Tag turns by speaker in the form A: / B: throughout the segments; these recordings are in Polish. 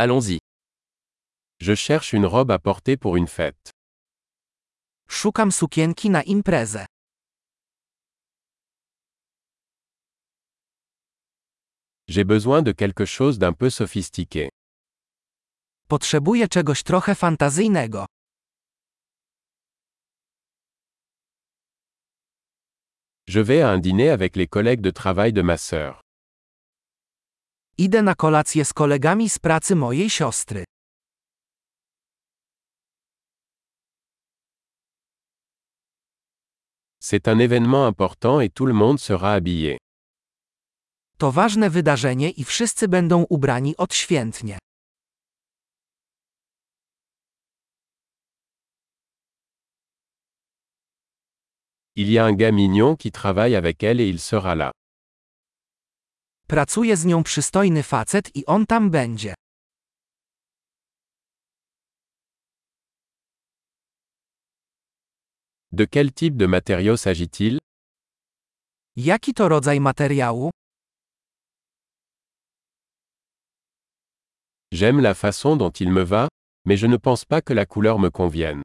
A: Allons-y.
B: Je cherche une robe à porter pour une fête.
C: Szukam sukienki na imprezę.
B: J'ai besoin de quelque chose d'un peu sophistiqué.
C: Potrzebuję czegoś trochę fantazyjnego.
B: Je vais à un dîner avec les collègues de travail de ma sœur.
C: Idę na kolację z kolegami z pracy mojej siostry.
B: C'est un événement important et tout le monde sera habillé.
C: To ważne wydarzenie i wszyscy będą ubrani odświętnie.
B: Il y a un gars mignon qui travaille avec elle et il sera là.
C: Pracuje z nią przystojny facet i on tam będzie.
B: De quel type de matériau s'agit-il
C: Jaki to rodzaj materiału?
B: J'aime la façon dont il me va, mais je ne pense pas que la couleur me convienne.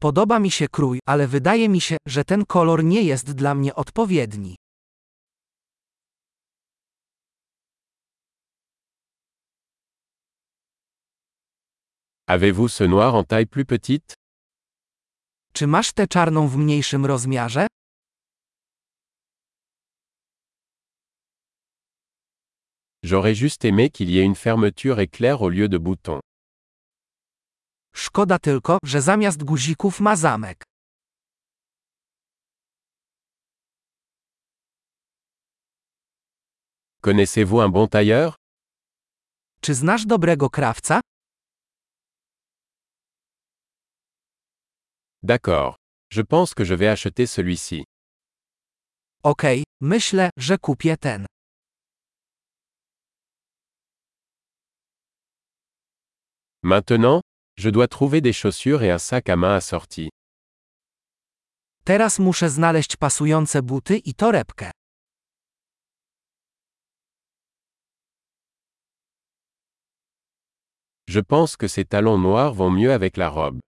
C: Podoba mi się krój, ale wydaje mi się, że ten kolor nie jest dla mnie odpowiedni.
B: Avez-vous ce noir en taille plus petite?
C: Czy masz tę czarną w mniejszym rozmiarze?
B: J'aurais juste aimé qu'il y ait une fermeture éclair au lieu de boutons.
C: Szkoda tylko, że zamiast guzików ma zamek.
B: Connaissez-vous un bon tailleur?
C: Czy znasz dobrego krawca?
B: D'accord. Je pense que je vais acheter celui-ci.
C: Okej, myślę, że kupię ten.
B: Maintenant, je dois trouver des chaussures et un sac à main assorti.
C: Teraz muszę znaleźć pasujące buty i torebkę.
B: Je pense que ces talons noirs vont mieux avec la robe.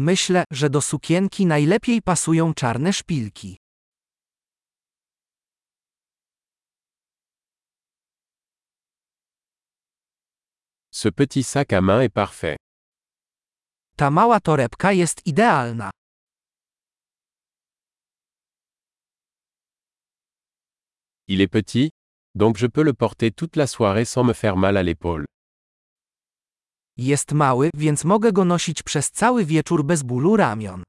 C: Myślę, że do sukienki najlepiej pasują czarne szpilki.
B: Ce petit sac à main est parfait.
C: Ta mała torebka jest idealna.
B: Il est petit, donc je peux le porter toute la soirée sans me faire mal à l'épaule.
C: Jest mały, więc mogę go nosić przez cały wieczór bez bólu ramion.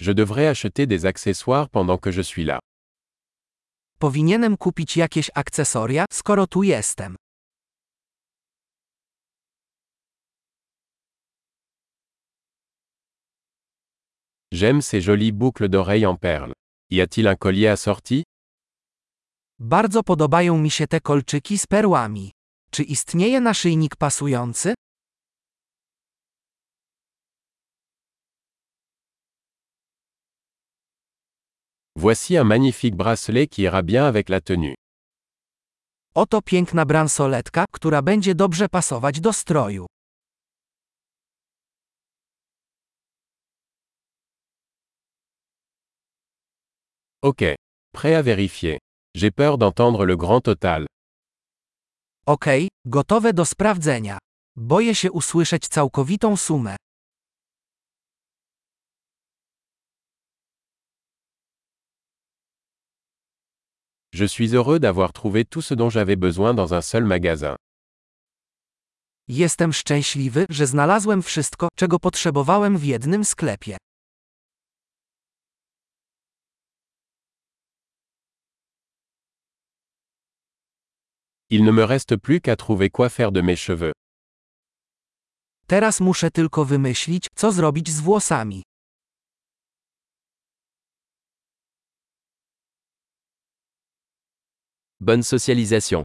B: Je devrais acheter des accessoires pendant que je suis là.
C: Powinienem kupić jakieś akcesoria, skoro tu jestem.
B: J'aime ces jolies boucles d'oreilles en perles. Y a-t-il un collier assorti
C: Bardzo podobają mi się te kolczyki z perłami. Czy istnieje naszyjnik pasujący?
B: Voici un magnifique bracelet qui ira bien avec la tenue.
C: Oto piękna bransoletka, która będzie dobrze pasować do stroju.
B: Ok. Prêt à vérifier. J'ai peur d'entendre le grand total.
C: Okej, gotowe do sprawdzenia. Boję się usłyszeć całkowitą sumę.
B: Je suis heureux d'avoir trouvé tout ce dont j'avais besoin dans un seul magasin.
C: Jestem szczęśliwy, że znalazłem wszystko, czego potrzebowałem w jednym sklepie.
B: Il ne me reste plus qu'à trouver quoi faire de mes cheveux.
C: Teraz muszę tylko wymyślić, co zrobić z włosami.
A: Bonne socialisation.